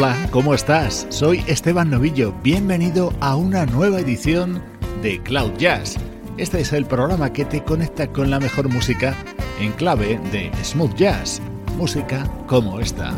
Hola, ¿cómo estás? Soy Esteban Novillo. Bienvenido a una nueva edición de Cloud Jazz. Este es el programa que te conecta con la mejor música en clave de smooth jazz. Música como esta.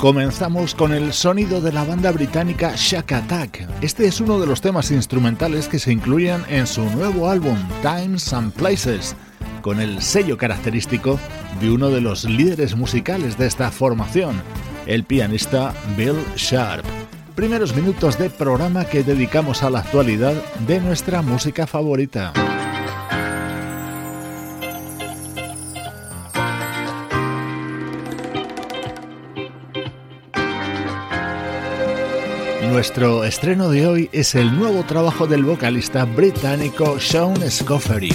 Comenzamos con el sonido de la banda británica Shack Attack. Este es uno de los temas instrumentales que se incluyen en su nuevo álbum Times and Places, con el sello característico de uno de los líderes musicales de esta formación, el pianista Bill Sharp. Primeros minutos de programa que dedicamos a la actualidad de nuestra música favorita. Nuestro estreno de hoy es el nuevo trabajo del vocalista británico Sean Scoffery.